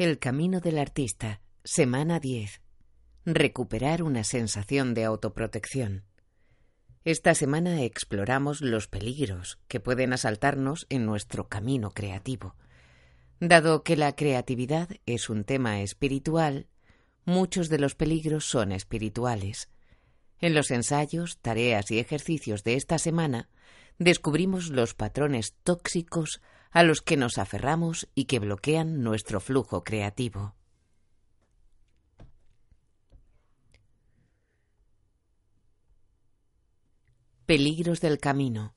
El camino del artista, semana 10. Recuperar una sensación de autoprotección. Esta semana exploramos los peligros que pueden asaltarnos en nuestro camino creativo. Dado que la creatividad es un tema espiritual, muchos de los peligros son espirituales. En los ensayos, tareas y ejercicios de esta semana, descubrimos los patrones tóxicos a los que nos aferramos y que bloquean nuestro flujo creativo. Peligros del camino.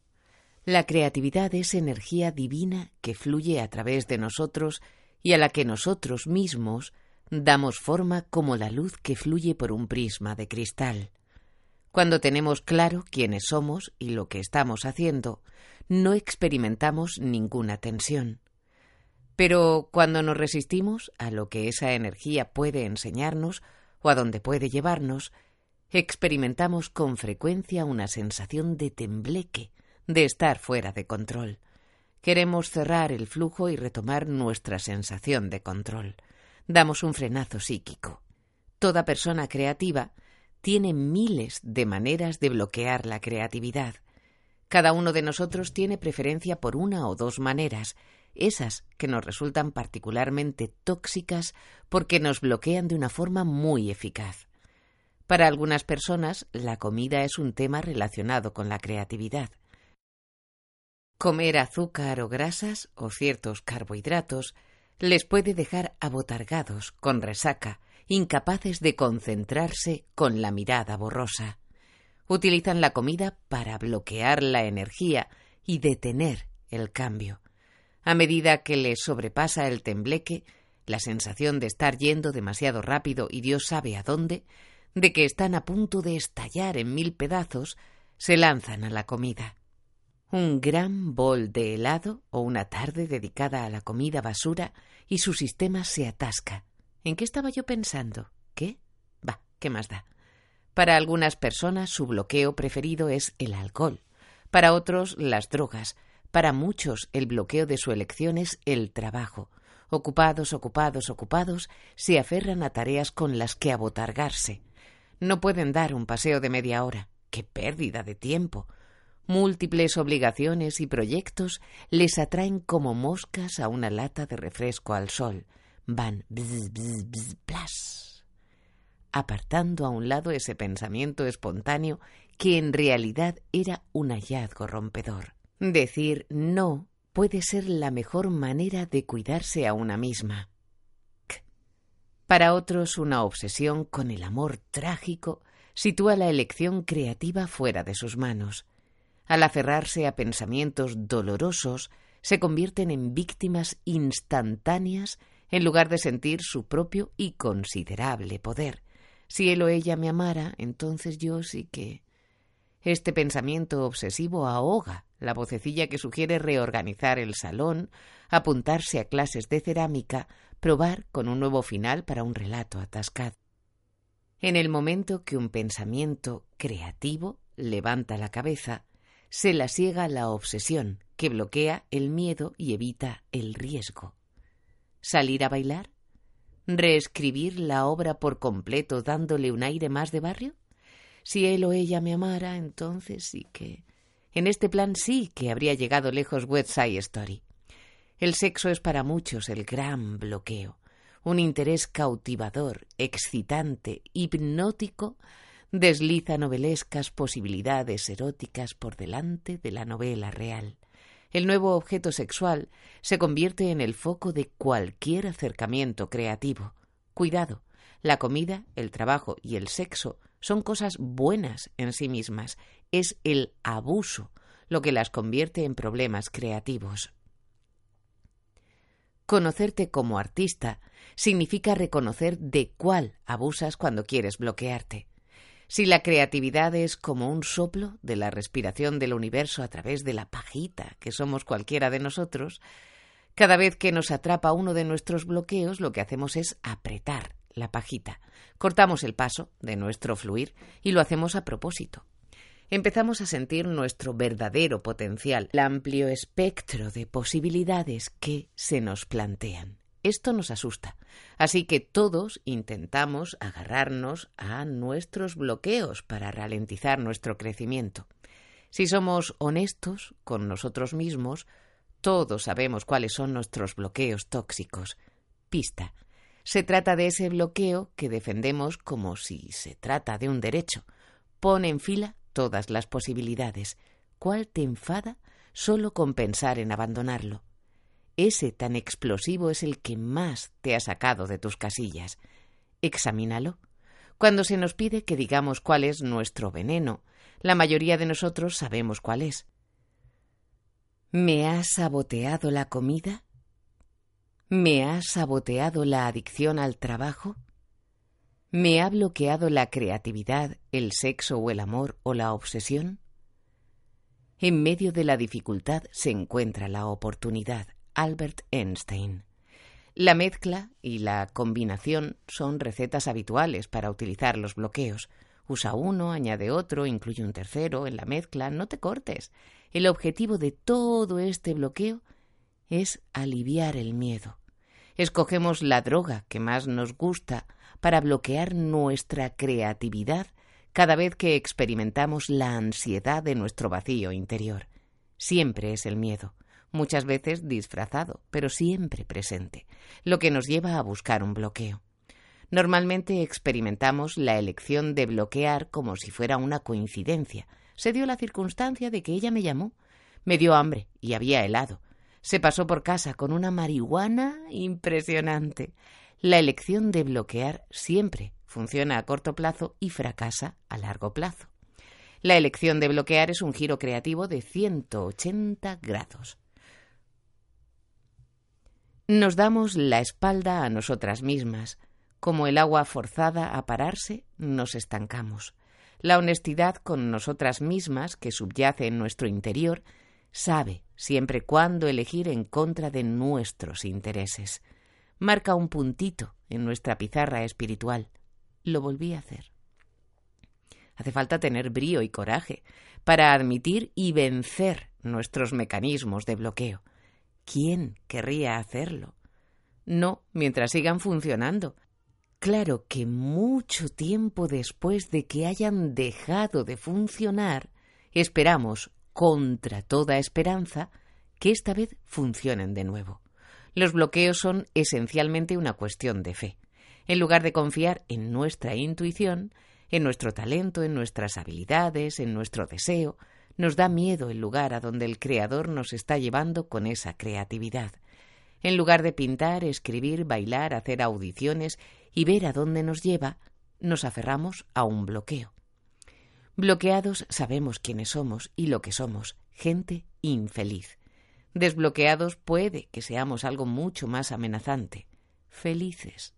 La creatividad es energía divina que fluye a través de nosotros y a la que nosotros mismos damos forma como la luz que fluye por un prisma de cristal. Cuando tenemos claro quiénes somos y lo que estamos haciendo, no experimentamos ninguna tensión. Pero cuando nos resistimos a lo que esa energía puede enseñarnos o a donde puede llevarnos, experimentamos con frecuencia una sensación de tembleque, de estar fuera de control. Queremos cerrar el flujo y retomar nuestra sensación de control. Damos un frenazo psíquico. Toda persona creativa tiene miles de maneras de bloquear la creatividad. Cada uno de nosotros tiene preferencia por una o dos maneras, esas que nos resultan particularmente tóxicas porque nos bloquean de una forma muy eficaz. Para algunas personas, la comida es un tema relacionado con la creatividad. Comer azúcar o grasas o ciertos carbohidratos les puede dejar abotargados, con resaca, incapaces de concentrarse con la mirada borrosa. Utilizan la comida para bloquear la energía y detener el cambio. A medida que les sobrepasa el tembleque, la sensación de estar yendo demasiado rápido y Dios sabe a dónde, de que están a punto de estallar en mil pedazos, se lanzan a la comida. Un gran bol de helado o una tarde dedicada a la comida basura y su sistema se atasca. ¿En qué estaba yo pensando? ¿Qué? Va, ¿qué más da? Para algunas personas su bloqueo preferido es el alcohol, para otros las drogas, para muchos el bloqueo de su elección es el trabajo. Ocupados, ocupados, ocupados, se aferran a tareas con las que abotargarse. No pueden dar un paseo de media hora. ¡Qué pérdida de tiempo! Múltiples obligaciones y proyectos les atraen como moscas a una lata de refresco al sol van bzz, bzz, bzz, plas, apartando a un lado ese pensamiento espontáneo que en realidad era un hallazgo rompedor. Decir no puede ser la mejor manera de cuidarse a una misma. Para otros, una obsesión con el amor trágico sitúa la elección creativa fuera de sus manos. Al aferrarse a pensamientos dolorosos, se convierten en víctimas instantáneas en lugar de sentir su propio y considerable poder. Si él o ella me amara, entonces yo sí que. Este pensamiento obsesivo ahoga la vocecilla que sugiere reorganizar el salón, apuntarse a clases de cerámica, probar con un nuevo final para un relato atascado. En el momento que un pensamiento creativo levanta la cabeza, se la ciega la obsesión, que bloquea el miedo y evita el riesgo. ¿Salir a bailar? ¿Reescribir la obra por completo dándole un aire más de barrio? Si él o ella me amara, entonces sí que... En este plan sí que habría llegado lejos West Side Story. El sexo es para muchos el gran bloqueo, un interés cautivador, excitante, hipnótico, desliza novelescas posibilidades eróticas por delante de la novela real el nuevo objeto sexual se convierte en el foco de cualquier acercamiento creativo. Cuidado, la comida, el trabajo y el sexo son cosas buenas en sí mismas. Es el abuso lo que las convierte en problemas creativos. Conocerte como artista significa reconocer de cuál abusas cuando quieres bloquearte. Si la creatividad es como un soplo de la respiración del universo a través de la pajita que somos cualquiera de nosotros, cada vez que nos atrapa uno de nuestros bloqueos, lo que hacemos es apretar la pajita. Cortamos el paso de nuestro fluir y lo hacemos a propósito. Empezamos a sentir nuestro verdadero potencial, el amplio espectro de posibilidades que se nos plantean. Esto nos asusta. Así que todos intentamos agarrarnos a nuestros bloqueos para ralentizar nuestro crecimiento. Si somos honestos con nosotros mismos, todos sabemos cuáles son nuestros bloqueos tóxicos. Pista. Se trata de ese bloqueo que defendemos como si se trata de un derecho. Pone en fila todas las posibilidades. ¿Cuál te enfada solo con pensar en abandonarlo? Ese tan explosivo es el que más te ha sacado de tus casillas. Examínalo. Cuando se nos pide que digamos cuál es nuestro veneno, la mayoría de nosotros sabemos cuál es. ¿Me ha saboteado la comida? ¿Me ha saboteado la adicción al trabajo? ¿Me ha bloqueado la creatividad, el sexo o el amor o la obsesión? En medio de la dificultad se encuentra la oportunidad, Albert Einstein. La mezcla y la combinación son recetas habituales para utilizar los bloqueos. Usa uno, añade otro, incluye un tercero en la mezcla, no te cortes. El objetivo de todo este bloqueo es aliviar el miedo. Escogemos la droga que más nos gusta para bloquear nuestra creatividad cada vez que experimentamos la ansiedad de nuestro vacío interior. Siempre es el miedo muchas veces disfrazado, pero siempre presente, lo que nos lleva a buscar un bloqueo. Normalmente experimentamos la elección de bloquear como si fuera una coincidencia. Se dio la circunstancia de que ella me llamó, me dio hambre y había helado. Se pasó por casa con una marihuana impresionante. La elección de bloquear siempre funciona a corto plazo y fracasa a largo plazo. La elección de bloquear es un giro creativo de 180 grados. Nos damos la espalda a nosotras mismas. Como el agua forzada a pararse, nos estancamos. La honestidad con nosotras mismas, que subyace en nuestro interior, sabe siempre cuándo elegir en contra de nuestros intereses. Marca un puntito en nuestra pizarra espiritual. Lo volví a hacer. Hace falta tener brío y coraje para admitir y vencer nuestros mecanismos de bloqueo. ¿Quién querría hacerlo? No, mientras sigan funcionando. Claro que mucho tiempo después de que hayan dejado de funcionar, esperamos, contra toda esperanza, que esta vez funcionen de nuevo. Los bloqueos son esencialmente una cuestión de fe. En lugar de confiar en nuestra intuición, en nuestro talento, en nuestras habilidades, en nuestro deseo, nos da miedo el lugar a donde el Creador nos está llevando con esa creatividad. En lugar de pintar, escribir, bailar, hacer audiciones y ver a dónde nos lleva, nos aferramos a un bloqueo. Bloqueados sabemos quiénes somos y lo que somos, gente infeliz. Desbloqueados puede que seamos algo mucho más amenazante, felices.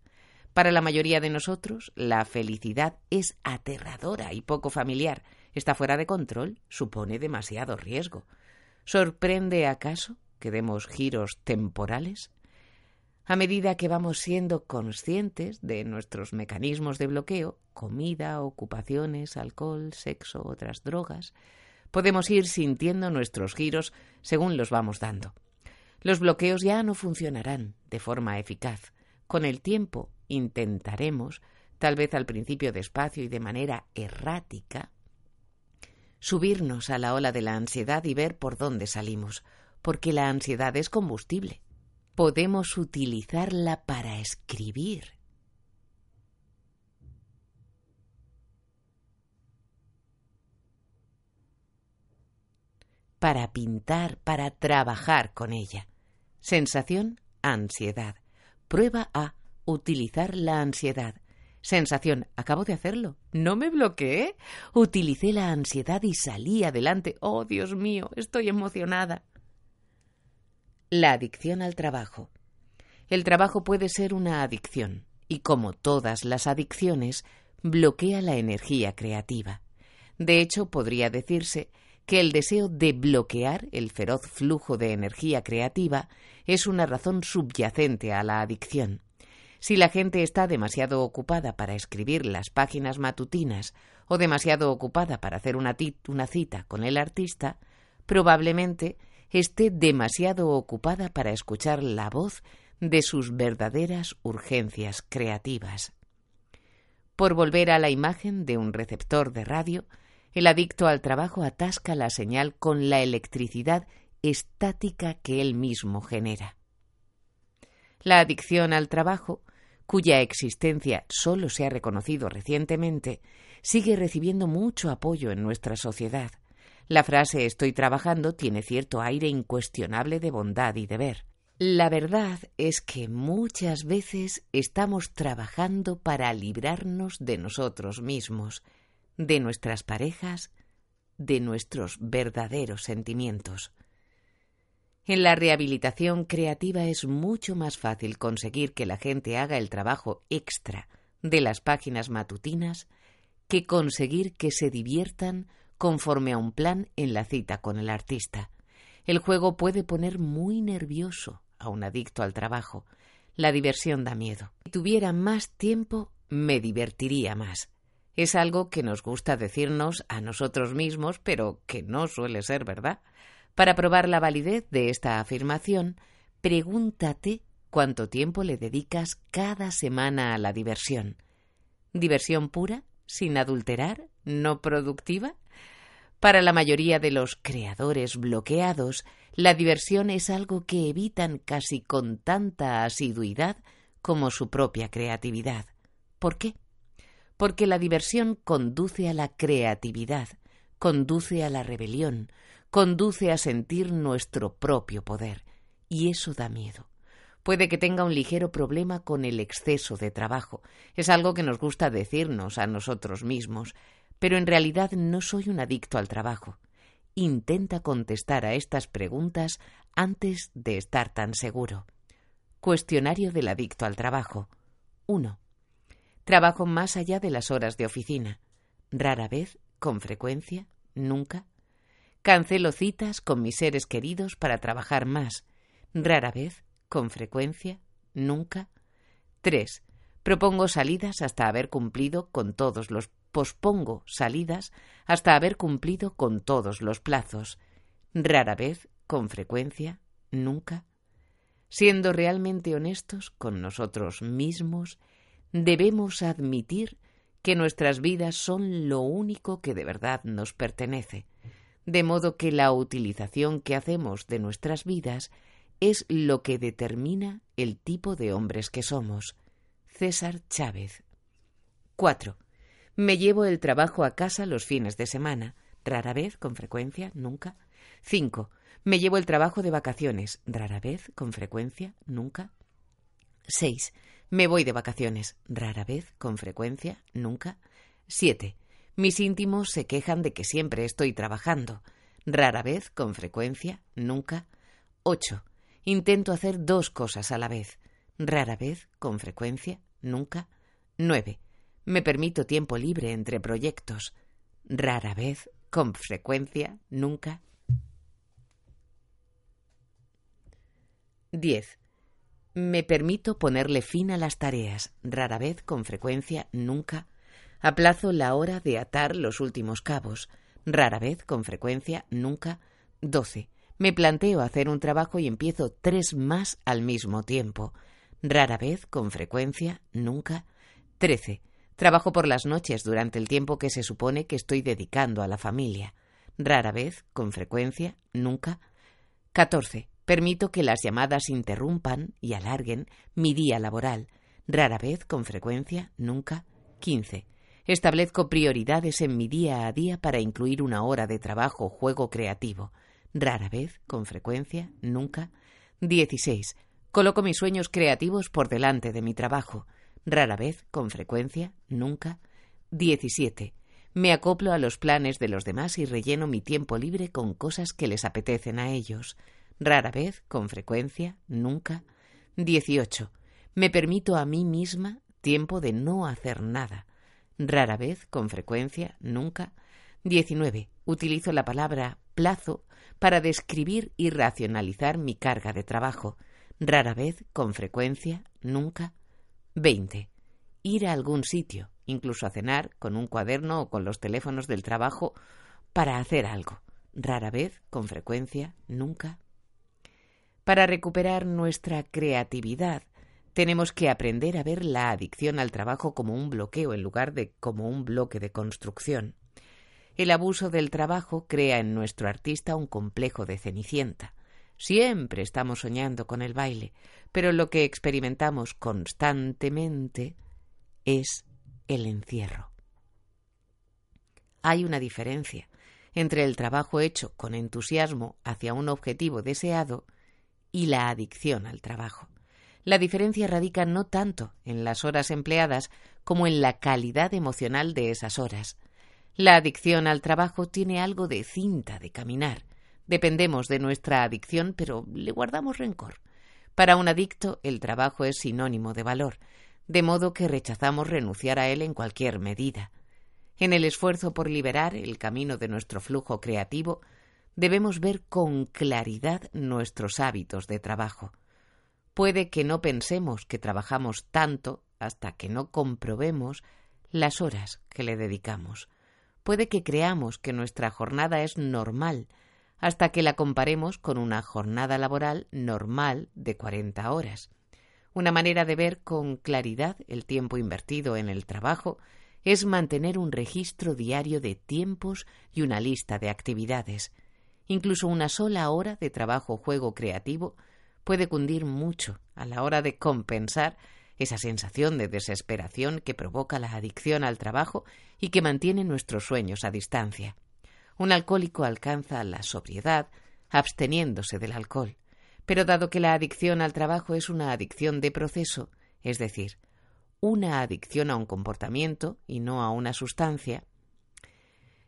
Para la mayoría de nosotros, la felicidad es aterradora y poco familiar, está fuera de control, supone demasiado riesgo. ¿Sorprende acaso que demos giros temporales? A medida que vamos siendo conscientes de nuestros mecanismos de bloqueo, comida, ocupaciones, alcohol, sexo, otras drogas, podemos ir sintiendo nuestros giros según los vamos dando. Los bloqueos ya no funcionarán de forma eficaz. Con el tiempo intentaremos, tal vez al principio despacio y de manera errática, subirnos a la ola de la ansiedad y ver por dónde salimos, porque la ansiedad es combustible. Podemos utilizarla para escribir. para pintar, para trabajar con ella. Sensación, ansiedad. Prueba A. Utilizar la ansiedad. Sensación, acabo de hacerlo. No me bloqueé. Utilicé la ansiedad y salí adelante. Oh, Dios mío, estoy emocionada. La adicción al trabajo. El trabajo puede ser una adicción y, como todas las adicciones, bloquea la energía creativa. De hecho, podría decirse que el deseo de bloquear el feroz flujo de energía creativa es una razón subyacente a la adicción. Si la gente está demasiado ocupada para escribir las páginas matutinas o demasiado ocupada para hacer una, cita con el artista, probablemente esté demasiado ocupada para escuchar la voz de sus verdaderas urgencias creativas. Por volver a la imagen de un receptor de radio, el adicto al trabajo atasca la señal con la electricidad estática que él mismo genera. La adicción al trabajo, cuya existencia solo se ha reconocido recientemente, sigue recibiendo mucho apoyo en nuestra sociedad. La frase estoy trabajando tiene cierto aire incuestionable de bondad y deber. La verdad es que muchas veces estamos trabajando para librarnos de nosotros mismos, de nuestras parejas, de nuestros verdaderos sentimientos. En la rehabilitación creativa es mucho más fácil conseguir que la gente haga el trabajo extra de las páginas matutinas que conseguir que se diviertan conforme a un plan en la cita con el artista. El juego puede poner muy nervioso a un adicto al trabajo. La diversión da miedo. Si tuviera más tiempo, me divertiría más. Es algo que nos gusta decirnos a nosotros mismos, pero que no suele ser verdad. Para probar la validez de esta afirmación, pregúntate cuánto tiempo le dedicas cada semana a la diversión. ¿Diversión pura, sin adulterar, no productiva? Para la mayoría de los creadores bloqueados, la diversión es algo que evitan casi con tanta asiduidad como su propia creatividad. ¿Por qué? Porque la diversión conduce a la creatividad, conduce a la rebelión, conduce a sentir nuestro propio poder, y eso da miedo. Puede que tenga un ligero problema con el exceso de trabajo. Es algo que nos gusta decirnos a nosotros mismos, pero en realidad no soy un adicto al trabajo. Intenta contestar a estas preguntas antes de estar tan seguro. Cuestionario del adicto al trabajo. 1. Trabajo más allá de las horas de oficina. Rara vez, con frecuencia, nunca. Cancelo citas con mis seres queridos para trabajar más. Rara vez, con frecuencia, nunca. 3. Propongo salidas hasta haber cumplido con todos los pospongo salidas hasta haber cumplido con todos los plazos, rara vez, con frecuencia, nunca. Siendo realmente honestos con nosotros mismos, debemos admitir que nuestras vidas son lo único que de verdad nos pertenece, de modo que la utilización que hacemos de nuestras vidas es lo que determina el tipo de hombres que somos. César Chávez. 4. Me llevo el trabajo a casa los fines de semana. Rara vez, con frecuencia, nunca. 5. Me llevo el trabajo de vacaciones. Rara vez, con frecuencia, nunca. 6. Me voy de vacaciones. Rara vez, con frecuencia, nunca. 7. Mis íntimos se quejan de que siempre estoy trabajando. Rara vez, con frecuencia, nunca. 8. Intento hacer dos cosas a la vez. Rara vez, con frecuencia, nunca. 9. Me permito tiempo libre entre proyectos. Rara vez, con frecuencia, nunca. 10. Me permito ponerle fin a las tareas. Rara vez, con frecuencia, nunca. Aplazo la hora de atar los últimos cabos. Rara vez, con frecuencia, nunca. 12. Me planteo hacer un trabajo y empiezo tres más al mismo tiempo. Rara vez, con frecuencia, nunca. 13. Trabajo por las noches durante el tiempo que se supone que estoy dedicando a la familia. Rara vez, con frecuencia, nunca. 14. Permito que las llamadas interrumpan y alarguen mi día laboral. Rara vez, con frecuencia, nunca. 15. Establezco prioridades en mi día a día para incluir una hora de trabajo o juego creativo. Rara vez, con frecuencia, nunca. 16. Coloco mis sueños creativos por delante de mi trabajo rara vez, con frecuencia, nunca. 17. Me acoplo a los planes de los demás y relleno mi tiempo libre con cosas que les apetecen a ellos. Rara vez, con frecuencia, nunca. 18. Me permito a mí misma tiempo de no hacer nada. Rara vez, con frecuencia, nunca. 19. Utilizo la palabra plazo para describir y racionalizar mi carga de trabajo. Rara vez, con frecuencia, nunca. 20. Ir a algún sitio, incluso a cenar, con un cuaderno o con los teléfonos del trabajo, para hacer algo. Rara vez, con frecuencia, nunca. Para recuperar nuestra creatividad, tenemos que aprender a ver la adicción al trabajo como un bloqueo en lugar de como un bloque de construcción. El abuso del trabajo crea en nuestro artista un complejo de cenicienta. Siempre estamos soñando con el baile, pero lo que experimentamos constantemente es el encierro. Hay una diferencia entre el trabajo hecho con entusiasmo hacia un objetivo deseado y la adicción al trabajo. La diferencia radica no tanto en las horas empleadas como en la calidad emocional de esas horas. La adicción al trabajo tiene algo de cinta de caminar. Dependemos de nuestra adicción, pero le guardamos rencor. Para un adicto, el trabajo es sinónimo de valor, de modo que rechazamos renunciar a él en cualquier medida. En el esfuerzo por liberar el camino de nuestro flujo creativo, debemos ver con claridad nuestros hábitos de trabajo. Puede que no pensemos que trabajamos tanto hasta que no comprobemos las horas que le dedicamos. Puede que creamos que nuestra jornada es normal hasta que la comparemos con una jornada laboral normal de 40 horas. Una manera de ver con claridad el tiempo invertido en el trabajo es mantener un registro diario de tiempos y una lista de actividades. Incluso una sola hora de trabajo juego creativo puede cundir mucho a la hora de compensar esa sensación de desesperación que provoca la adicción al trabajo y que mantiene nuestros sueños a distancia. Un alcohólico alcanza la sobriedad absteniéndose del alcohol, pero dado que la adicción al trabajo es una adicción de proceso, es decir, una adicción a un comportamiento y no a una sustancia,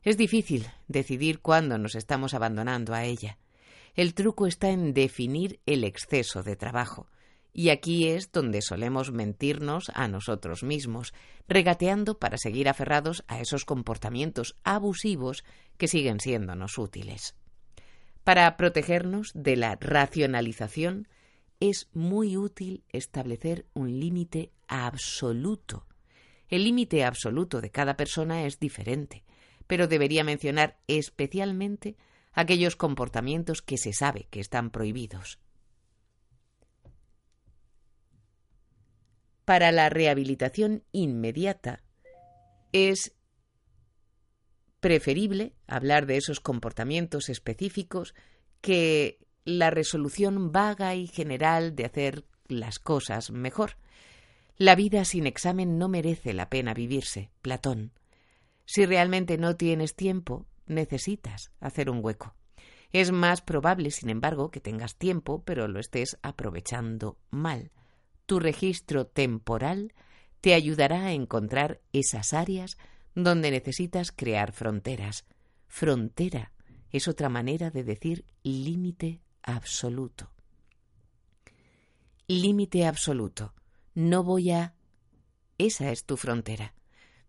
es difícil decidir cuándo nos estamos abandonando a ella. El truco está en definir el exceso de trabajo, y aquí es donde solemos mentirnos a nosotros mismos, regateando para seguir aferrados a esos comportamientos abusivos que siguen siéndonos útiles. Para protegernos de la racionalización, es muy útil establecer un límite absoluto. El límite absoluto de cada persona es diferente, pero debería mencionar especialmente aquellos comportamientos que se sabe que están prohibidos. Para la rehabilitación inmediata es preferible hablar de esos comportamientos específicos que la resolución vaga y general de hacer las cosas mejor. La vida sin examen no merece la pena vivirse, Platón. Si realmente no tienes tiempo, necesitas hacer un hueco. Es más probable, sin embargo, que tengas tiempo, pero lo estés aprovechando mal. Tu registro temporal te ayudará a encontrar esas áreas donde necesitas crear fronteras. Frontera es otra manera de decir límite absoluto. Límite absoluto. No voy a... Esa es tu frontera.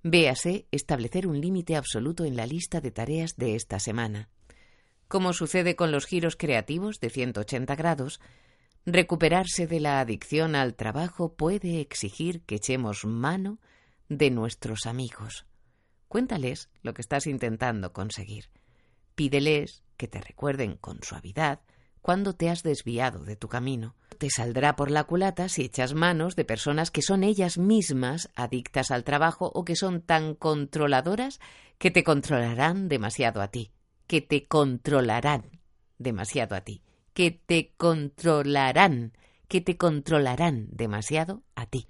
Véase establecer un límite absoluto en la lista de tareas de esta semana. Como sucede con los giros creativos de 180 grados, recuperarse de la adicción al trabajo puede exigir que echemos mano de nuestros amigos. Cuéntales lo que estás intentando conseguir. Pídeles que te recuerden con suavidad cuando te has desviado de tu camino. Te saldrá por la culata si echas manos de personas que son ellas mismas adictas al trabajo o que son tan controladoras que te controlarán demasiado a ti, que te controlarán demasiado a ti, que te controlarán, que te controlarán demasiado a ti.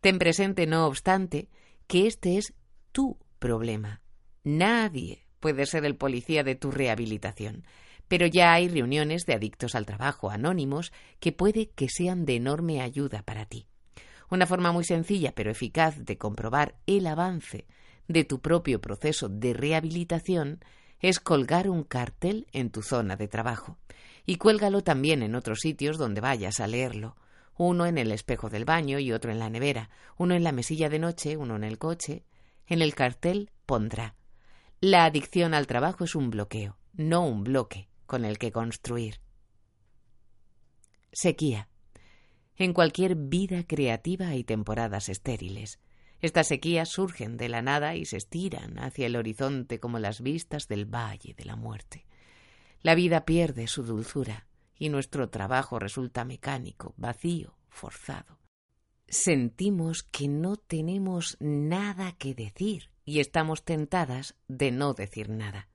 Ten presente, no obstante, que este es tu problema. Nadie puede ser el policía de tu rehabilitación pero ya hay reuniones de adictos al trabajo anónimos que puede que sean de enorme ayuda para ti. Una forma muy sencilla pero eficaz de comprobar el avance de tu propio proceso de rehabilitación es colgar un cartel en tu zona de trabajo. Y cuélgalo también en otros sitios donde vayas a leerlo. Uno en el espejo del baño y otro en la nevera, uno en la mesilla de noche, uno en el coche. En el cartel pondrá La adicción al trabajo es un bloqueo, no un bloque con el que construir. Sequía. En cualquier vida creativa hay temporadas estériles. Estas sequías surgen de la nada y se estiran hacia el horizonte como las vistas del valle de la muerte. La vida pierde su dulzura y nuestro trabajo resulta mecánico, vacío, forzado. Sentimos que no tenemos nada que decir y estamos tentadas de no decir nada.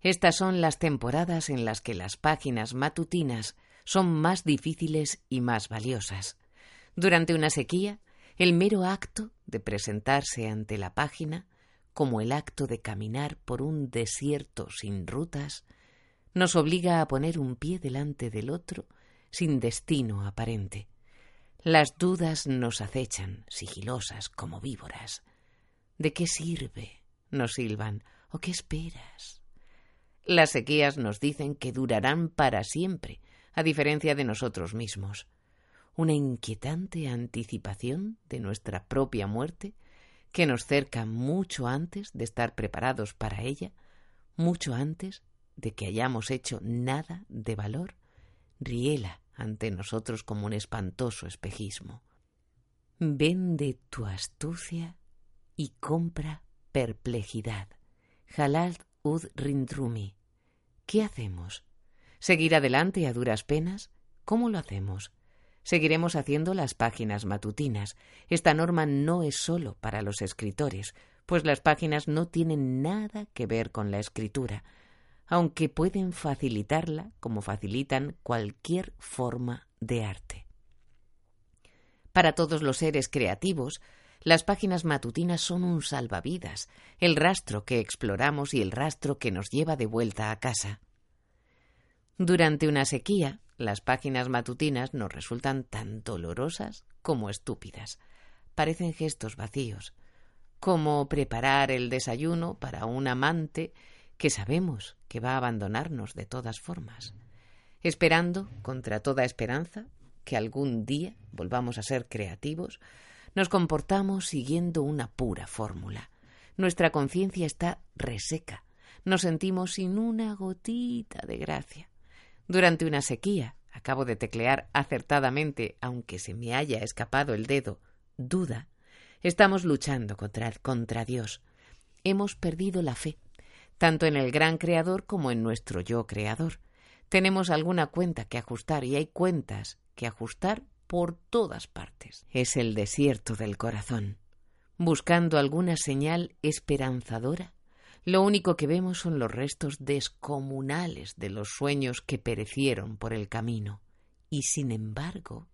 Estas son las temporadas en las que las páginas matutinas son más difíciles y más valiosas. Durante una sequía, el mero acto de presentarse ante la página, como el acto de caminar por un desierto sin rutas, nos obliga a poner un pie delante del otro sin destino aparente. Las dudas nos acechan, sigilosas como víboras. ¿De qué sirve? nos silban. ¿O qué esperas? Las sequías nos dicen que durarán para siempre, a diferencia de nosotros mismos. Una inquietante anticipación de nuestra propia muerte que nos cerca mucho antes de estar preparados para ella, mucho antes de que hayamos hecho nada de valor, riela ante nosotros como un espantoso espejismo. Vende tu astucia y compra perplejidad. Halal ud rindrumi. ¿Qué hacemos? ¿Seguir adelante a duras penas? ¿Cómo lo hacemos? Seguiremos haciendo las páginas matutinas. Esta norma no es sólo para los escritores, pues las páginas no tienen nada que ver con la escritura, aunque pueden facilitarla como facilitan cualquier forma de arte. Para todos los seres creativos, las páginas matutinas son un salvavidas, el rastro que exploramos y el rastro que nos lleva de vuelta a casa. Durante una sequía, las páginas matutinas nos resultan tan dolorosas como estúpidas. Parecen gestos vacíos, como preparar el desayuno para un amante que sabemos que va a abandonarnos de todas formas, esperando, contra toda esperanza, que algún día volvamos a ser creativos, nos comportamos siguiendo una pura fórmula. Nuestra conciencia está reseca, nos sentimos sin una gotita de gracia. Durante una sequía, acabo de teclear acertadamente, aunque se me haya escapado el dedo, duda, estamos luchando contra, contra Dios. Hemos perdido la fe, tanto en el gran creador como en nuestro yo creador. Tenemos alguna cuenta que ajustar y hay cuentas que ajustar por todas partes. Es el desierto del corazón. Buscando alguna señal esperanzadora, lo único que vemos son los restos descomunales de los sueños que perecieron por el camino. Y sin embargo,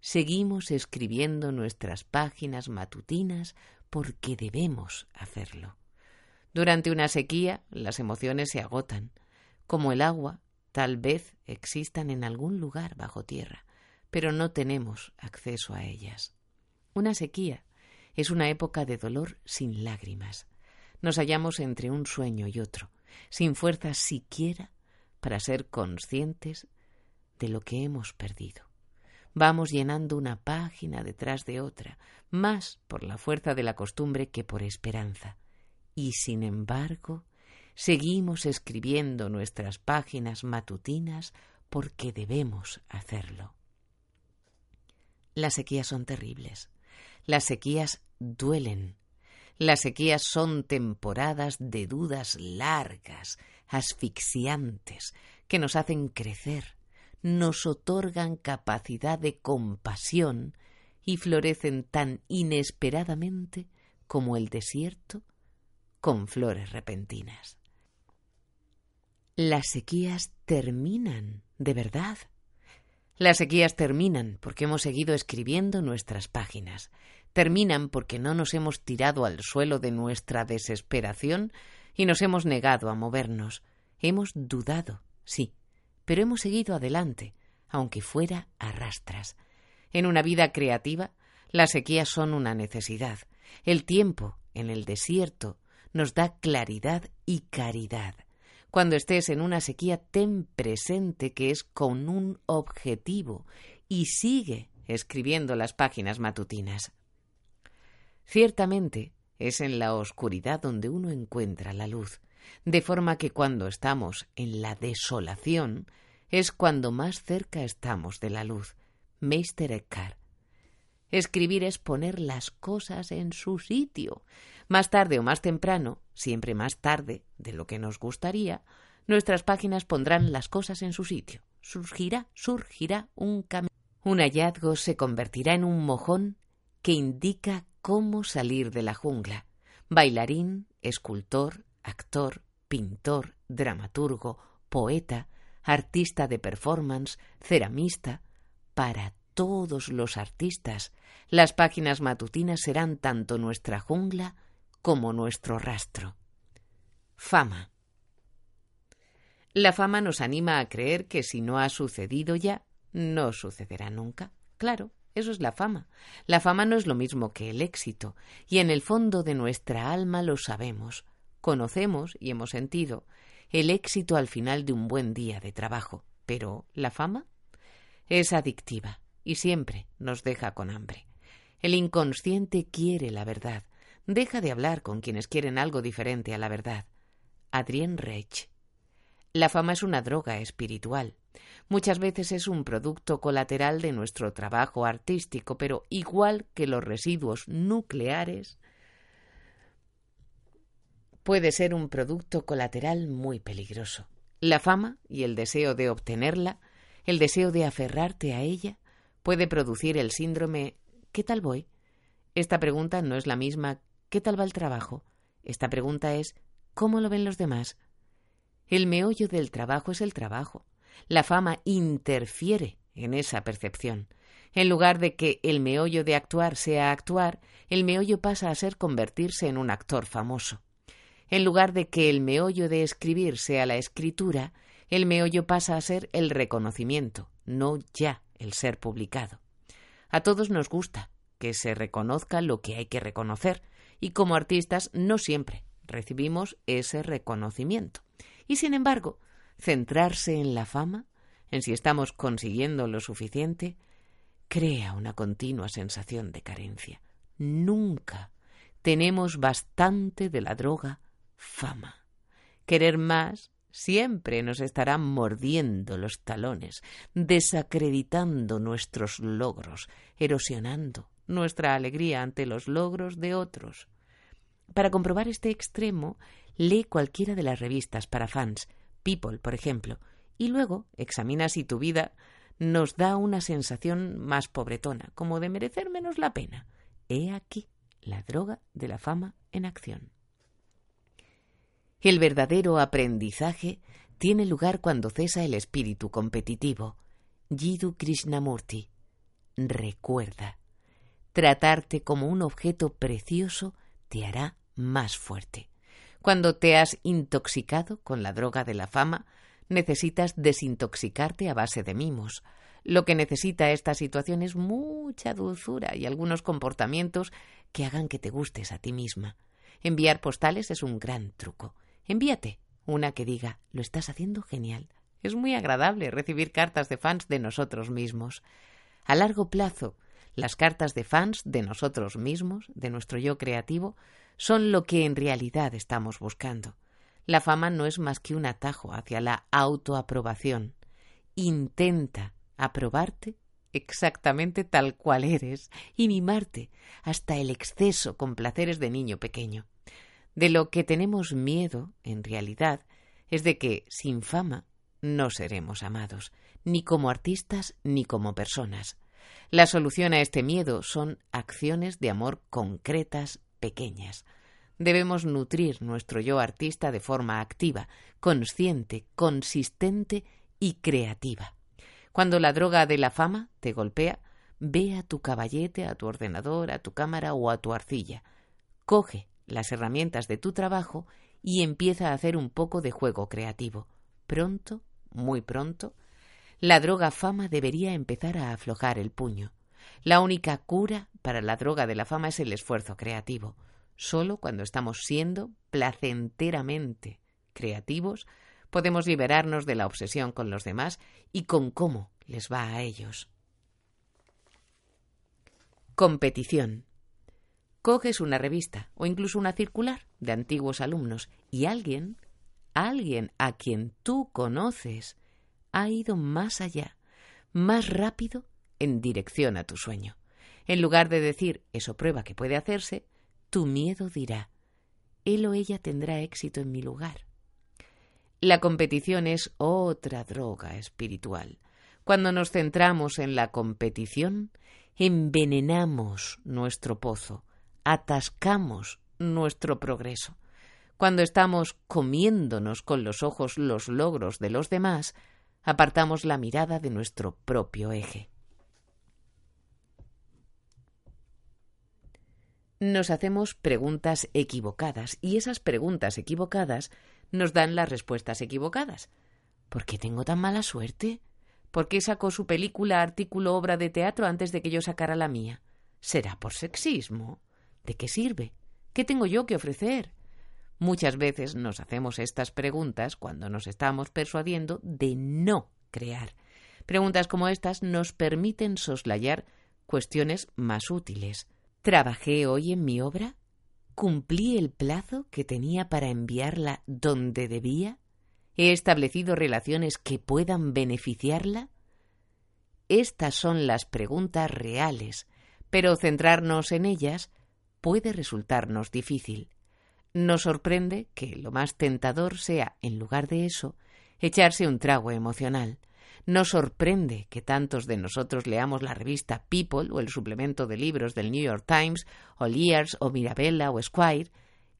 seguimos escribiendo nuestras páginas matutinas porque debemos hacerlo. Durante una sequía, las emociones se agotan. Como el agua, tal vez existan en algún lugar bajo tierra, pero no tenemos acceso a ellas. Una sequía es una época de dolor sin lágrimas nos hallamos entre un sueño y otro, sin fuerza siquiera para ser conscientes de lo que hemos perdido. Vamos llenando una página detrás de otra, más por la fuerza de la costumbre que por esperanza. Y sin embargo, seguimos escribiendo nuestras páginas matutinas porque debemos hacerlo. Las sequías son terribles. Las sequías duelen las sequías son temporadas de dudas largas, asfixiantes, que nos hacen crecer, nos otorgan capacidad de compasión y florecen tan inesperadamente como el desierto con flores repentinas. Las sequías terminan, de verdad. Las sequías terminan porque hemos seguido escribiendo nuestras páginas, terminan porque no nos hemos tirado al suelo de nuestra desesperación y nos hemos negado a movernos. Hemos dudado, sí, pero hemos seguido adelante, aunque fuera a rastras. En una vida creativa, las sequías son una necesidad. El tiempo, en el desierto, nos da claridad y caridad. Cuando estés en una sequía, ten presente que es con un objetivo y sigue escribiendo las páginas matutinas. Ciertamente es en la oscuridad donde uno encuentra la luz, de forma que cuando estamos en la desolación es cuando más cerca estamos de la luz. Meister Eckhart. Escribir es poner las cosas en su sitio. Más tarde o más temprano, siempre más tarde de lo que nos gustaría, nuestras páginas pondrán las cosas en su sitio, surgirá, surgirá un camino. Un hallazgo se convertirá en un mojón que indica cómo salir de la jungla. Bailarín, escultor, actor, pintor, dramaturgo, poeta, artista de performance, ceramista, para todos los artistas, las páginas matutinas serán tanto nuestra jungla como nuestro rastro. Fama. La fama nos anima a creer que si no ha sucedido ya, no sucederá nunca. Claro, eso es la fama. La fama no es lo mismo que el éxito, y en el fondo de nuestra alma lo sabemos. Conocemos y hemos sentido el éxito al final de un buen día de trabajo. Pero la fama es adictiva y siempre nos deja con hambre. El inconsciente quiere la verdad. Deja de hablar con quienes quieren algo diferente a la verdad. Adrien Reich la fama es una droga espiritual. Muchas veces es un producto colateral de nuestro trabajo artístico, pero igual que los residuos nucleares, puede ser un producto colateral muy peligroso. La fama y el deseo de obtenerla, el deseo de aferrarte a ella, puede producir el síndrome ¿qué tal voy? Esta pregunta no es la misma ¿qué tal va el trabajo? Esta pregunta es ¿cómo lo ven los demás? El meollo del trabajo es el trabajo. La fama interfiere en esa percepción. En lugar de que el meollo de actuar sea actuar, el meollo pasa a ser convertirse en un actor famoso. En lugar de que el meollo de escribir sea la escritura, el meollo pasa a ser el reconocimiento, no ya el ser publicado. A todos nos gusta que se reconozca lo que hay que reconocer, y como artistas no siempre recibimos ese reconocimiento. Y sin embargo, centrarse en la fama, en si estamos consiguiendo lo suficiente, crea una continua sensación de carencia. Nunca tenemos bastante de la droga fama. Querer más siempre nos estará mordiendo los talones, desacreditando nuestros logros, erosionando nuestra alegría ante los logros de otros. Para comprobar este extremo, lee cualquiera de las revistas para fans, People, por ejemplo, y luego examina si tu vida nos da una sensación más pobretona, como de merecer menos la pena. He aquí la droga de la fama en acción. El verdadero aprendizaje tiene lugar cuando cesa el espíritu competitivo. Jiddu Krishnamurti. Recuerda, tratarte como un objeto precioso te hará más fuerte. Cuando te has intoxicado con la droga de la fama, necesitas desintoxicarte a base de mimos. Lo que necesita esta situación es mucha dulzura y algunos comportamientos que hagan que te gustes a ti misma. Enviar postales es un gran truco. Envíate una que diga lo estás haciendo genial. Es muy agradable recibir cartas de fans de nosotros mismos. A largo plazo, las cartas de fans de nosotros mismos, de nuestro yo creativo, son lo que en realidad estamos buscando. La fama no es más que un atajo hacia la autoaprobación. Intenta aprobarte exactamente tal cual eres y mimarte hasta el exceso con placeres de niño pequeño. De lo que tenemos miedo, en realidad, es de que, sin fama, no seremos amados, ni como artistas ni como personas. La solución a este miedo son acciones de amor concretas pequeñas. Debemos nutrir nuestro yo artista de forma activa, consciente, consistente y creativa. Cuando la droga de la fama te golpea, ve a tu caballete, a tu ordenador, a tu cámara o a tu arcilla. Coge las herramientas de tu trabajo y empieza a hacer un poco de juego creativo. Pronto, muy pronto, la droga fama debería empezar a aflojar el puño. La única cura para la droga de la fama es el esfuerzo creativo. Solo cuando estamos siendo placenteramente creativos podemos liberarnos de la obsesión con los demás y con cómo les va a ellos. Competición. Coges una revista o incluso una circular de antiguos alumnos y alguien, alguien a quien tú conoces, ha ido más allá, más rápido en dirección a tu sueño. En lugar de decir eso prueba que puede hacerse, tu miedo dirá él o ella tendrá éxito en mi lugar. La competición es otra droga espiritual. Cuando nos centramos en la competición, envenenamos nuestro pozo, atascamos nuestro progreso. Cuando estamos comiéndonos con los ojos los logros de los demás, apartamos la mirada de nuestro propio eje. Nos hacemos preguntas equivocadas y esas preguntas equivocadas nos dan las respuestas equivocadas. ¿Por qué tengo tan mala suerte? ¿Por qué sacó su película, artículo, obra de teatro antes de que yo sacara la mía? ¿Será por sexismo? ¿De qué sirve? ¿Qué tengo yo que ofrecer? Muchas veces nos hacemos estas preguntas cuando nos estamos persuadiendo de no crear. Preguntas como estas nos permiten soslayar cuestiones más útiles. ¿Trabajé hoy en mi obra? ¿Cumplí el plazo que tenía para enviarla donde debía? ¿He establecido relaciones que puedan beneficiarla? Estas son las preguntas reales, pero centrarnos en ellas puede resultarnos difícil. Nos sorprende que lo más tentador sea, en lugar de eso, echarse un trago emocional. Nos sorprende que tantos de nosotros leamos la revista People o el suplemento de libros del New York Times o Lears o Mirabella o Squire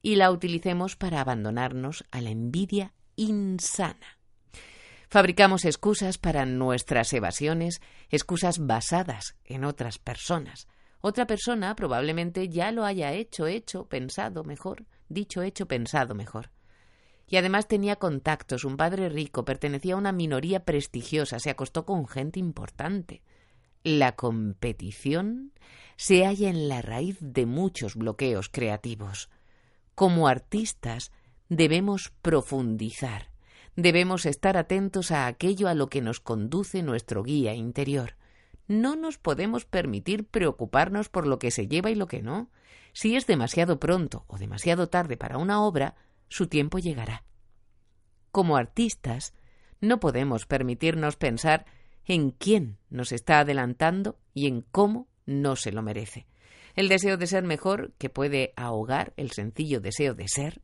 y la utilicemos para abandonarnos a la envidia insana. Fabricamos excusas para nuestras evasiones, excusas basadas en otras personas. Otra persona probablemente ya lo haya hecho, hecho, pensado mejor, dicho, hecho, pensado mejor. Y además tenía contactos, un padre rico, pertenecía a una minoría prestigiosa, se acostó con gente importante. La competición se halla en la raíz de muchos bloqueos creativos. Como artistas debemos profundizar, debemos estar atentos a aquello a lo que nos conduce nuestro guía interior. No nos podemos permitir preocuparnos por lo que se lleva y lo que no. Si es demasiado pronto o demasiado tarde para una obra, su tiempo llegará. Como artistas, no podemos permitirnos pensar en quién nos está adelantando y en cómo no se lo merece. El deseo de ser mejor, que puede ahogar el sencillo deseo de ser,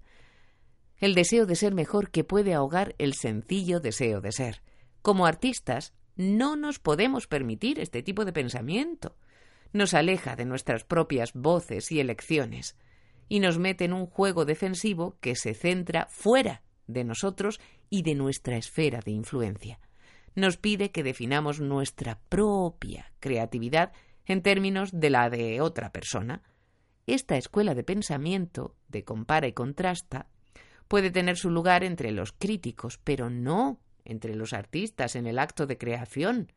el deseo de ser mejor que puede ahogar el sencillo deseo de ser. Como artistas, no nos podemos permitir este tipo de pensamiento. Nos aleja de nuestras propias voces y elecciones y nos mete en un juego defensivo que se centra fuera de nosotros y de nuestra esfera de influencia. Nos pide que definamos nuestra propia creatividad en términos de la de otra persona. Esta escuela de pensamiento, de compara y contrasta, puede tener su lugar entre los críticos, pero no entre los artistas en el acto de creación.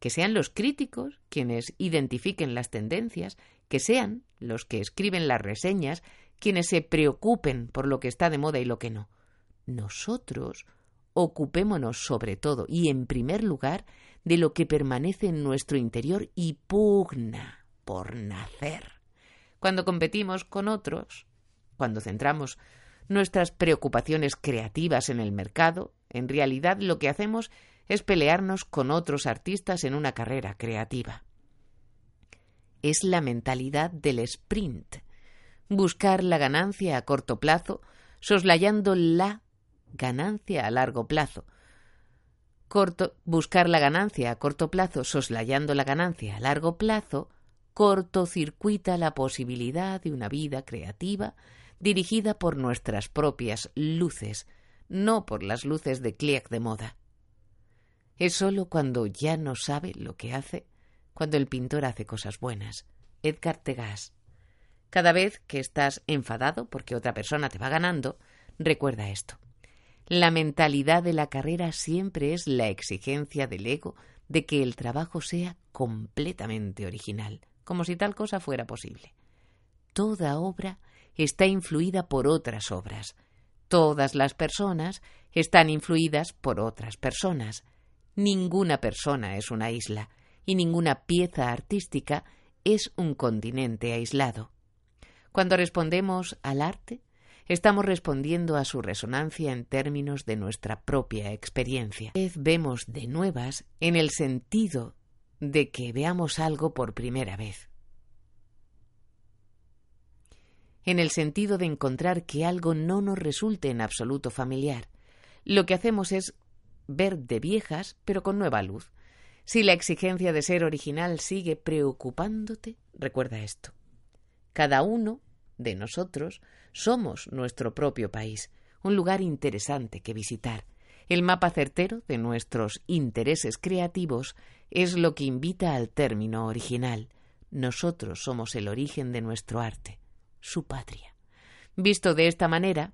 Que sean los críticos quienes identifiquen las tendencias, que sean los que escriben las reseñas, quienes se preocupen por lo que está de moda y lo que no. Nosotros ocupémonos sobre todo y en primer lugar de lo que permanece en nuestro interior y pugna por nacer. Cuando competimos con otros, cuando centramos nuestras preocupaciones creativas en el mercado, en realidad lo que hacemos es pelearnos con otros artistas en una carrera creativa. Es la mentalidad del sprint, buscar la ganancia a corto plazo, soslayando la ganancia a largo plazo. Corto, buscar la ganancia a corto plazo, soslayando la ganancia a largo plazo, cortocircuita la posibilidad de una vida creativa dirigida por nuestras propias luces, no por las luces de Klieg de moda. Es sólo cuando ya no sabe lo que hace, cuando el pintor hace cosas buenas. Edgar Degas. Cada vez que estás enfadado porque otra persona te va ganando, recuerda esto. La mentalidad de la carrera siempre es la exigencia del ego de que el trabajo sea completamente original, como si tal cosa fuera posible. Toda obra está influida por otras obras. Todas las personas están influidas por otras personas. Ninguna persona es una isla y ninguna pieza artística es un continente aislado. Cuando respondemos al arte, estamos respondiendo a su resonancia en términos de nuestra propia experiencia. Vemos de nuevas en el sentido de que veamos algo por primera vez en el sentido de encontrar que algo no nos resulte en absoluto familiar. lo que hacemos es ver de viejas, pero con nueva luz. Si la exigencia de ser original sigue preocupándote, recuerda esto. Cada uno de nosotros somos nuestro propio país, un lugar interesante que visitar. El mapa certero de nuestros intereses creativos es lo que invita al término original. Nosotros somos el origen de nuestro arte, su patria. Visto de esta manera,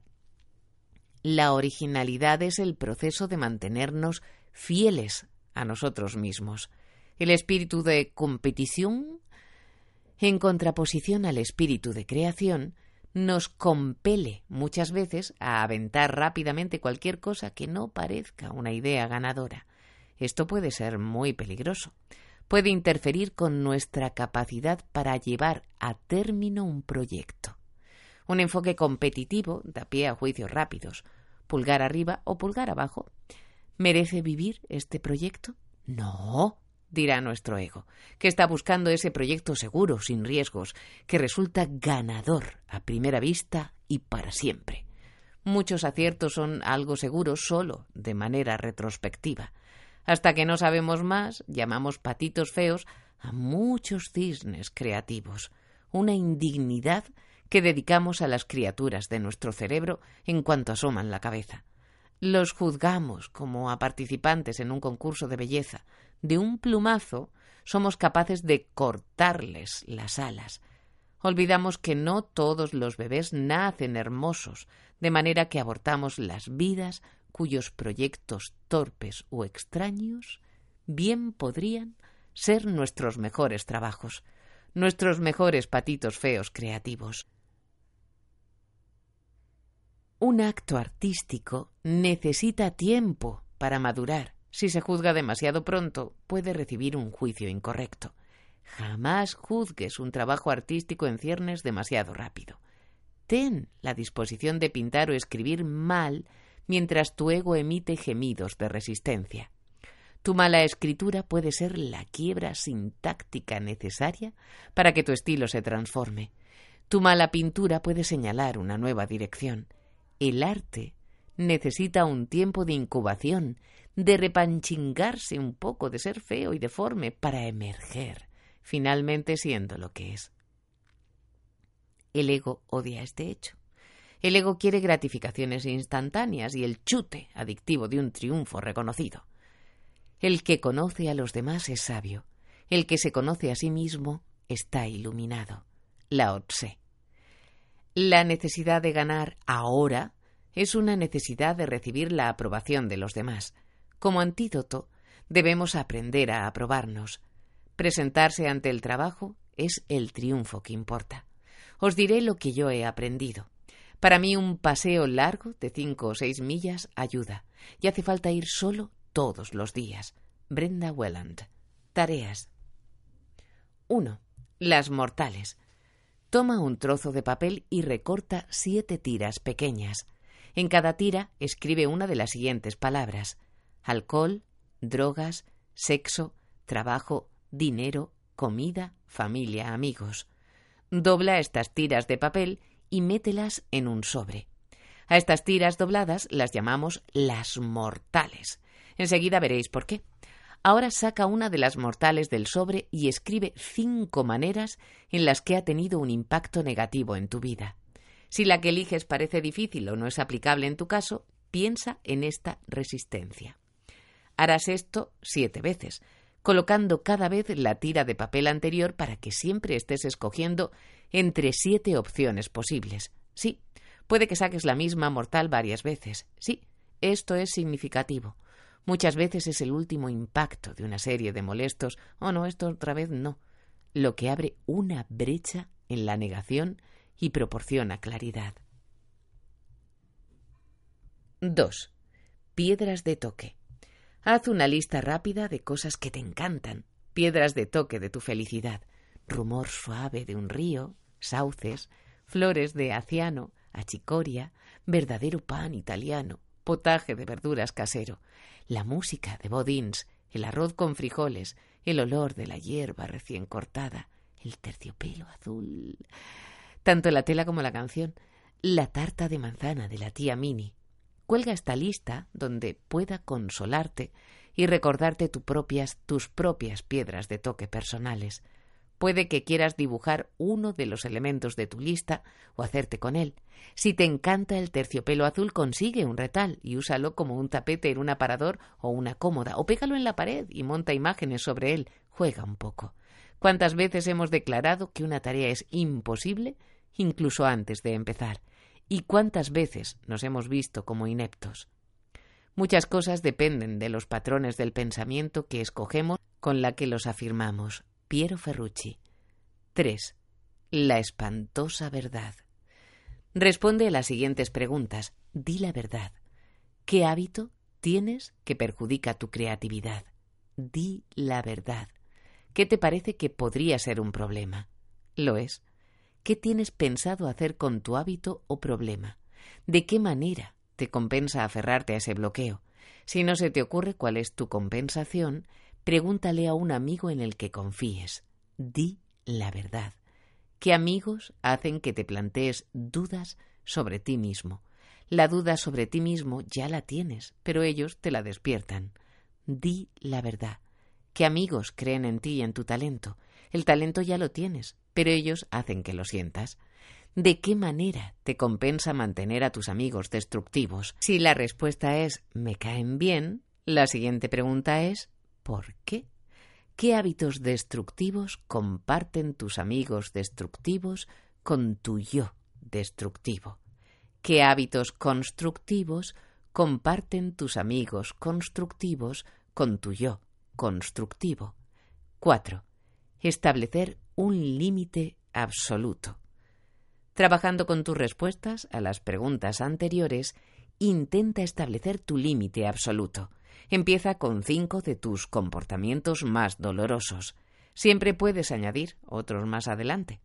la originalidad es el proceso de mantenernos fieles a nosotros mismos. El espíritu de competición, en contraposición al espíritu de creación, nos compele muchas veces a aventar rápidamente cualquier cosa que no parezca una idea ganadora. Esto puede ser muy peligroso. Puede interferir con nuestra capacidad para llevar a término un proyecto. Un enfoque competitivo da pie a juicios rápidos, pulgar arriba o pulgar abajo. ¿Merece vivir este proyecto? No, dirá nuestro ego, que está buscando ese proyecto seguro, sin riesgos, que resulta ganador a primera vista y para siempre. Muchos aciertos son algo seguro solo de manera retrospectiva. Hasta que no sabemos más, llamamos patitos feos a muchos cisnes creativos, una indignidad que dedicamos a las criaturas de nuestro cerebro en cuanto asoman la cabeza. Los juzgamos como a participantes en un concurso de belleza, de un plumazo somos capaces de cortarles las alas. Olvidamos que no todos los bebés nacen hermosos, de manera que abortamos las vidas cuyos proyectos torpes o extraños bien podrían ser nuestros mejores trabajos, nuestros mejores patitos feos creativos. Un acto artístico necesita tiempo para madurar si se juzga demasiado pronto, puede recibir un juicio incorrecto. Jamás juzgues un trabajo artístico en ciernes demasiado rápido. Ten la disposición de pintar o escribir mal mientras tu ego emite gemidos de resistencia. Tu mala escritura puede ser la quiebra sintáctica necesaria para que tu estilo se transforme. Tu mala pintura puede señalar una nueva dirección. El arte necesita un tiempo de incubación de repanchingarse un poco, de ser feo y deforme para emerger, finalmente siendo lo que es. El ego odia este hecho. El ego quiere gratificaciones instantáneas y el chute adictivo de un triunfo reconocido. El que conoce a los demás es sabio. El que se conoce a sí mismo está iluminado. La Tse. La necesidad de ganar ahora es una necesidad de recibir la aprobación de los demás. Como antídoto, debemos aprender a aprobarnos. Presentarse ante el trabajo es el triunfo que importa. Os diré lo que yo he aprendido. Para mí un paseo largo de cinco o seis millas ayuda, y hace falta ir solo todos los días. Brenda Welland. Tareas. 1. Las mortales. Toma un trozo de papel y recorta siete tiras pequeñas. En cada tira escribe una de las siguientes palabras alcohol, drogas, sexo, trabajo, dinero, comida, familia, amigos. Dobla estas tiras de papel y mételas en un sobre. A estas tiras dobladas las llamamos las mortales. Enseguida veréis por qué. Ahora saca una de las mortales del sobre y escribe cinco maneras en las que ha tenido un impacto negativo en tu vida. Si la que eliges parece difícil o no es aplicable en tu caso, piensa en esta resistencia. Harás esto siete veces, colocando cada vez la tira de papel anterior para que siempre estés escogiendo entre siete opciones posibles. Sí, puede que saques la misma mortal varias veces. Sí, esto es significativo. Muchas veces es el último impacto de una serie de molestos. Oh, no, esto otra vez no. Lo que abre una brecha en la negación y proporciona claridad. 2. Piedras de toque. Haz una lista rápida de cosas que te encantan, piedras de toque de tu felicidad, rumor suave de un río, sauces, flores de aciano, achicoria, verdadero pan italiano, potaje de verduras casero, la música de bodins, el arroz con frijoles, el olor de la hierba recién cortada, el terciopelo azul, tanto la tela como la canción, la tarta de manzana de la tía Mini, Cuelga esta lista donde pueda consolarte y recordarte propias, tus propias piedras de toque personales. Puede que quieras dibujar uno de los elementos de tu lista o hacerte con él. Si te encanta el terciopelo azul, consigue un retal y úsalo como un tapete en un aparador o una cómoda, o pégalo en la pared y monta imágenes sobre él. Juega un poco. ¿Cuántas veces hemos declarado que una tarea es imposible, incluso antes de empezar? ¿Y cuántas veces nos hemos visto como ineptos? Muchas cosas dependen de los patrones del pensamiento que escogemos con la que los afirmamos. Piero Ferrucci. 3. La espantosa verdad. Responde a las siguientes preguntas. Di la verdad. ¿Qué hábito tienes que perjudica tu creatividad? Di la verdad. ¿Qué te parece que podría ser un problema? ¿Lo es? ¿Qué tienes pensado hacer con tu hábito o problema? ¿De qué manera te compensa aferrarte a ese bloqueo? Si no se te ocurre cuál es tu compensación, Pregúntale a un amigo en el que confíes. Di la verdad. ¿Qué amigos hacen que te plantees dudas sobre ti mismo? La duda sobre ti mismo ya la tienes, pero ellos te la despiertan. Di la verdad. ¿Qué amigos creen en ti y en tu talento? El talento ya lo tienes, pero ellos hacen que lo sientas. ¿De qué manera te compensa mantener a tus amigos destructivos? Si la respuesta es me caen bien, la siguiente pregunta es ¿Por qué? ¿Qué hábitos destructivos comparten tus amigos destructivos con tu yo destructivo? ¿Qué hábitos constructivos comparten tus amigos constructivos con tu yo constructivo? 4. Establecer un límite absoluto. Trabajando con tus respuestas a las preguntas anteriores, intenta establecer tu límite absoluto. Empieza con cinco de tus comportamientos más dolorosos. Siempre puedes añadir otros más adelante.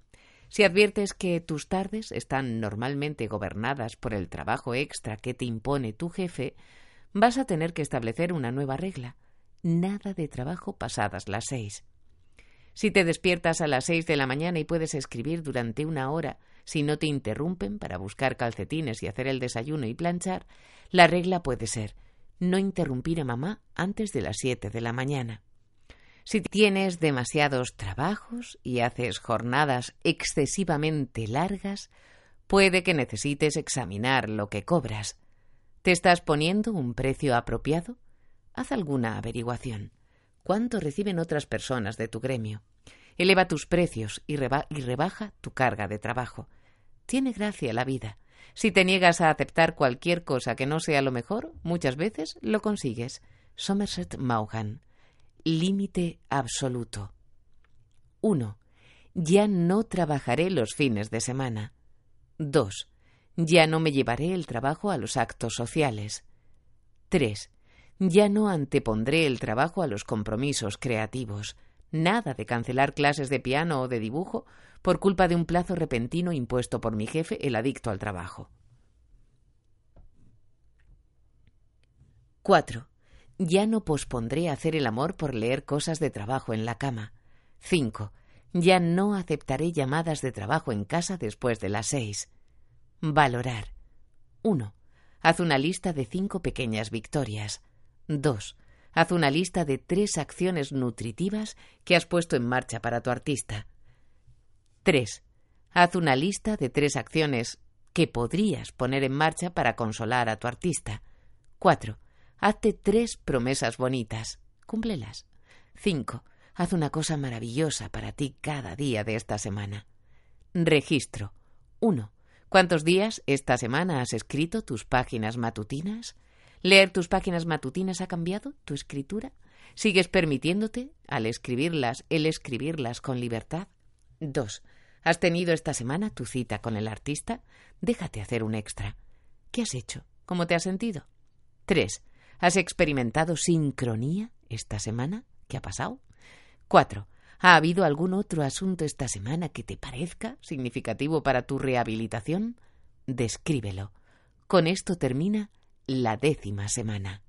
Si adviertes que tus tardes están normalmente gobernadas por el trabajo extra que te impone tu jefe, vas a tener que establecer una nueva regla. Nada de trabajo pasadas las seis. Si te despiertas a las seis de la mañana y puedes escribir durante una hora si no te interrumpen para buscar calcetines y hacer el desayuno y planchar, la regla puede ser no interrumpir a mamá antes de las siete de la mañana. Si tienes demasiados trabajos y haces jornadas excesivamente largas, puede que necesites examinar lo que cobras. ¿Te estás poniendo un precio apropiado? Haz alguna averiguación. ¿Cuánto reciben otras personas de tu gremio? Eleva tus precios y, rebaja tu carga de trabajo. Tiene gracia la vida. Si te niegas a aceptar cualquier cosa que no sea lo mejor, muchas veces lo consigues. Somerset Maugham. Límite absoluto. 1. Ya no trabajaré los fines de semana. 2. Ya no me llevaré el trabajo a los actos sociales. 3. Ya no antepondré el trabajo a los compromisos creativos. Nada de cancelar clases de piano o de dibujo por culpa de un plazo repentino impuesto por mi jefe, el adicto al trabajo. 4. Ya no pospondré hacer el amor por leer cosas de trabajo en la cama. 5. Ya no aceptaré llamadas de trabajo en casa después de las seis. Valorar. 1. Haz una lista de cinco pequeñas victorias. 2. Haz una lista de tres acciones nutritivas que has puesto en marcha para tu artista. 3. Haz una lista de tres acciones que podrías poner en marcha para consolar a tu artista. 4. Hazte tres promesas bonitas. Cúmplelas. 5. Haz una cosa maravillosa para ti cada día de esta semana. Registro. 1. ¿Cuántos días esta semana has escrito tus páginas matutinas? ¿Leer tus páginas matutinas ha cambiado tu escritura? ¿Sigues permitiéndote, al escribirlas, el escribirlas con libertad? 2. ¿Has tenido esta semana tu cita con el artista? Déjate hacer un extra. ¿Qué has hecho? ¿Cómo te has sentido? 3. ¿Has experimentado sincronía esta semana? ¿Qué ha pasado? 4. ¿Ha habido algún otro asunto esta semana que te parezca significativo para tu rehabilitación? Descríbelo. Con esto termina la décima semana.